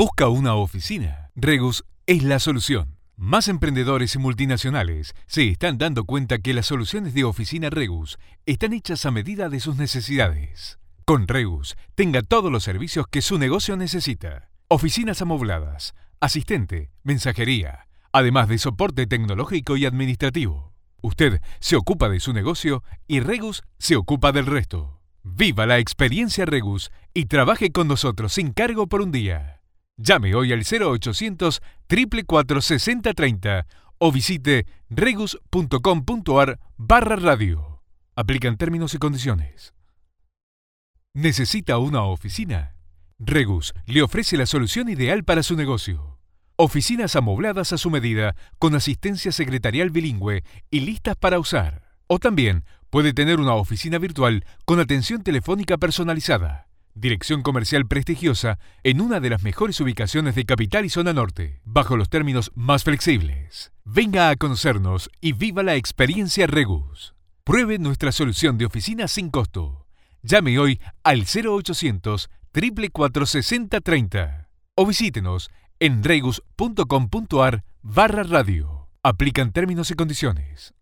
¿Busca una oficina? Regus es la solución. Más emprendedores y multinacionales se están dando cuenta que las soluciones de oficina Regus están hechas a medida de sus necesidades. Con Regus, tenga todos los servicios que su negocio necesita. Oficinas amobladas, asistente, mensajería, además de soporte tecnológico y administrativo. Usted se ocupa de su negocio y Regus se ocupa del resto. Viva la experiencia Regus y trabaje con nosotros sin cargo por un día. Llame hoy al 0800 444 6030 o visite regus.com.ar barra radio. Aplican términos y condiciones. ¿Necesita una oficina? Regus le ofrece la solución ideal para su negocio. Oficinas amobladas a su medida, con asistencia secretarial bilingüe y listas para usar. O también puede tener una oficina virtual con atención telefónica personalizada. Dirección comercial prestigiosa en una de las mejores ubicaciones de Capital y Zona Norte, bajo los términos más flexibles. Venga a conocernos y viva la experiencia Regus. Pruebe nuestra solución de oficina sin costo. Llame hoy al 0800 444 6030 o visítenos en regus.com.ar barra radio. Aplican términos y condiciones.